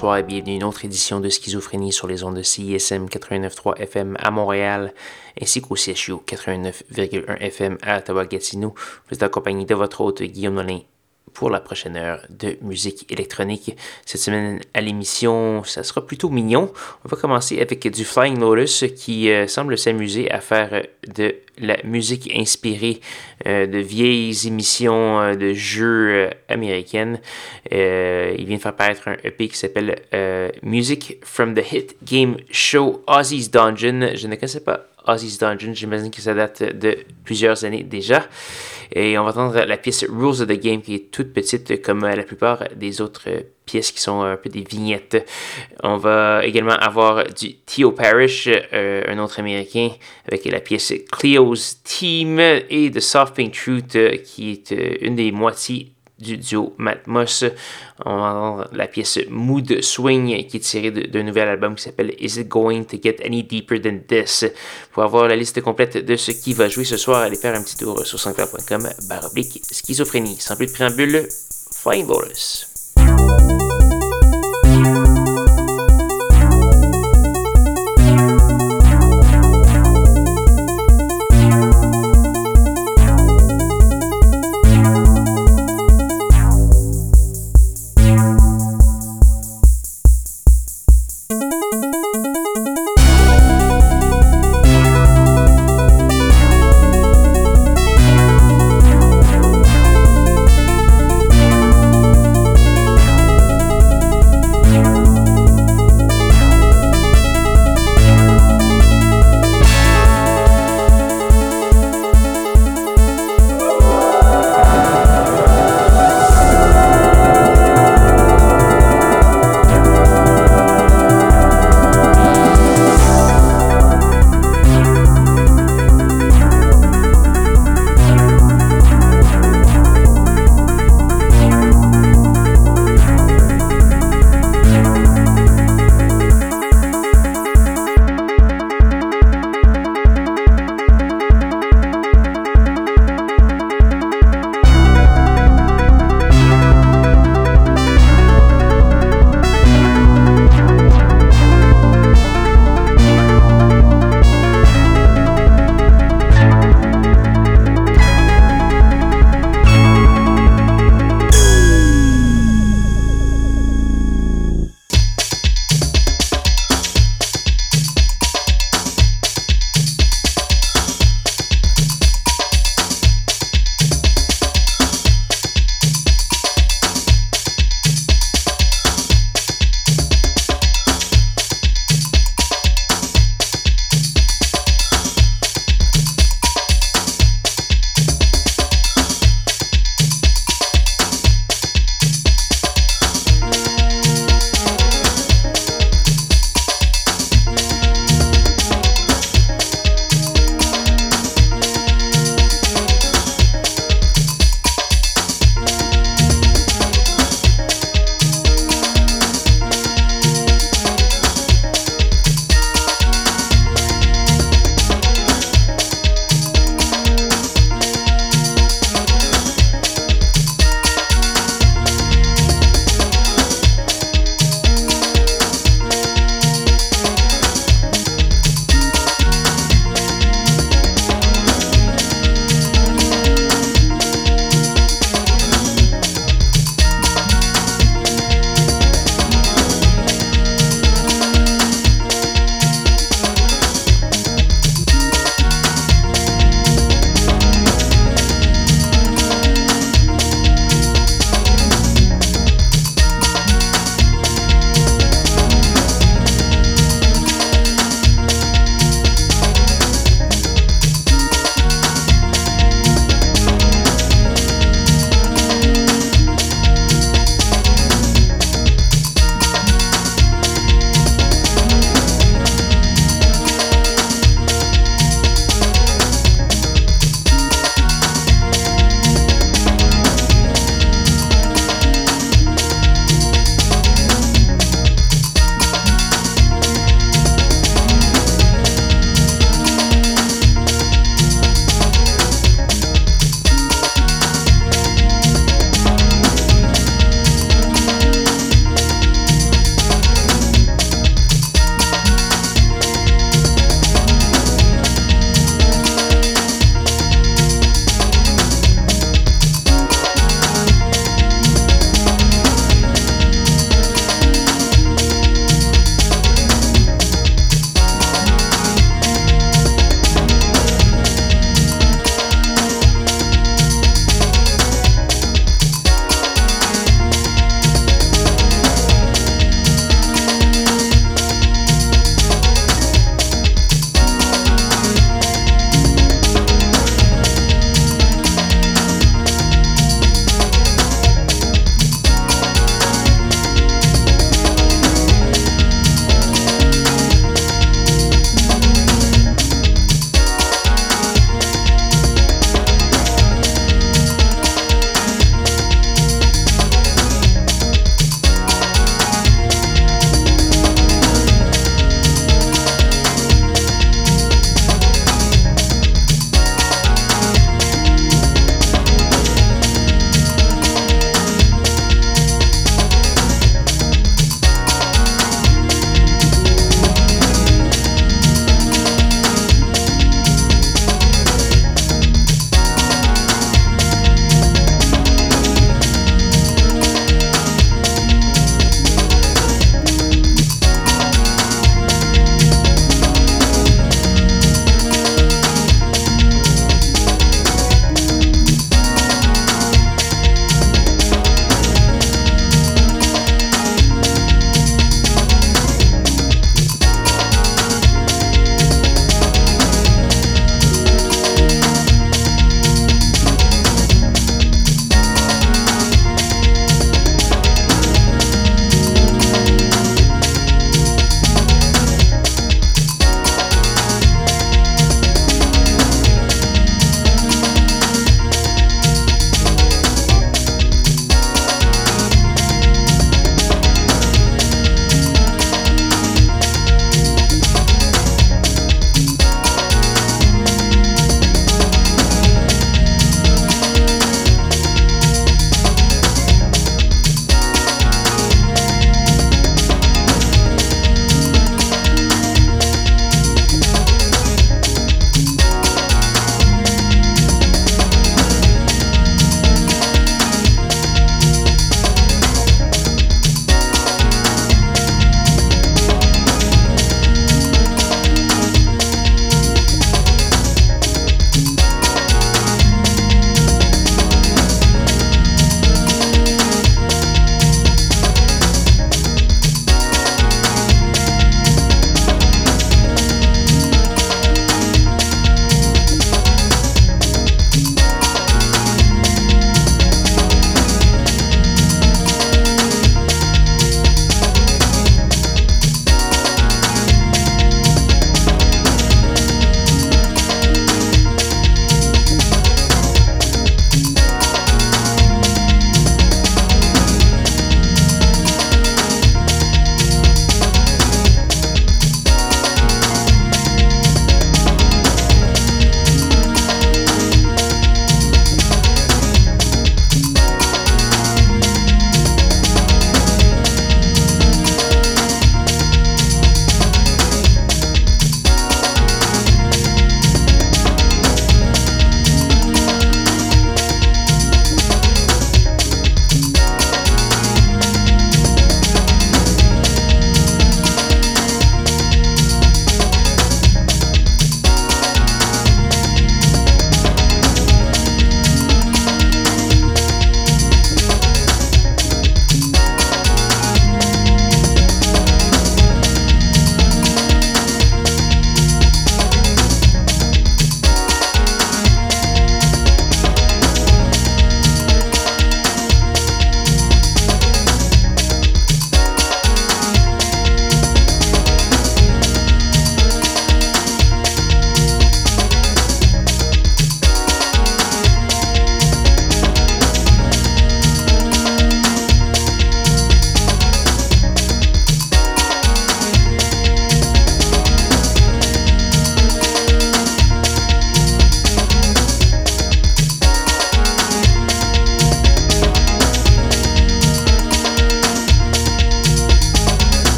Bonsoir et bienvenue à une autre édition de Schizophrénie sur les ondes de CISM 89.3 FM à Montréal ainsi qu'au CHU 89.1 FM à Ottawa-Gatineau. Vous êtes accompagné de votre hôte Guillaume Nolin pour la prochaine heure de musique électronique. Cette semaine à l'émission, ça sera plutôt mignon. On va commencer avec du Flying Lotus qui euh, semble s'amuser à faire de la musique inspirée euh, de vieilles émissions euh, de jeux américaines. il vient de faire paraître un EP qui s'appelle Music from the Hit Game Show Ozzy's Dungeon. Je ne connaissais pas Ozzy's Dungeon, j'imagine que ça date de plusieurs années déjà. Et on va entendre la pièce Rules of the Game qui est toute petite comme la plupart des autres pièces qui sont un peu des vignettes. On va également avoir du Theo Parrish, euh, un autre américain, avec la pièce Cleo's Team et The Soft Pink Truth qui est euh, une des moitiés du duo Matmos. On va entendre la pièce Mood Swing qui est tirée d'un nouvel album qui s'appelle Is It Going to Get Any Deeper Than This? Pour avoir la liste complète de ce qui va jouer ce soir, allez faire un petit tour sur sanscloud.com baroblique schizophrénie. Sans plus de préambule, Flying Lotus.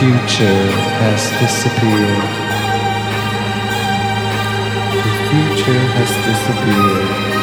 Future has disappeared. The future has disappeared.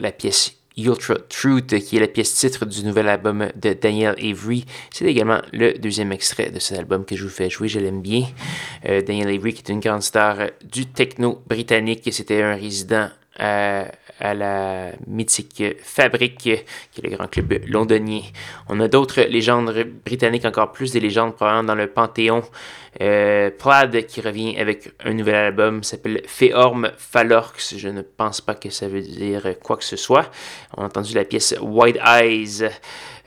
La pièce Ultra Truth, qui est la pièce titre du nouvel album de Daniel Avery. C'est également le deuxième extrait de cet album que je vous fais jouer, je l'aime bien. Euh, Daniel Avery, qui est une grande star du techno britannique, c'était un résident à, la mythique Fabrique, qui est le grand club londonien. On a d'autres légendes britanniques, encore plus des légendes probablement dans le Panthéon. Euh, qui revient avec un nouvel album s'appelle Féorme Phalorx. Je ne pense pas que ça veut dire quoi que ce soit. On a entendu la pièce White Eyes.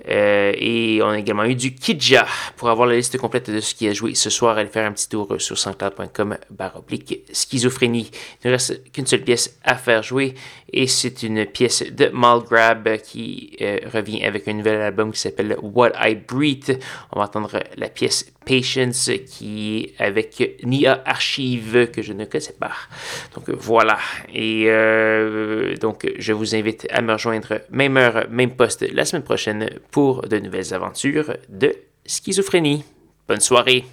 Euh, et on a également eu du Kidja. Pour avoir la liste complète de ce qui a joué ce soir, allez faire un petit tour sur sanscloud.com baroblique schizophrénie. Il ne reste qu'une seule pièce à faire jouer et c'est une pièce de Malgrab qui euh, revient avec un nouvel album qui s'appelle What I Breathe. On va entendre la pièce Patience qui est avec Nia Archive que je ne connaissais pas. Donc voilà. Et euh, donc je vous invite à me rejoindre même heure, même poste la semaine prochaine pour de nouvelles aventures de schizophrénie. Bonne soirée.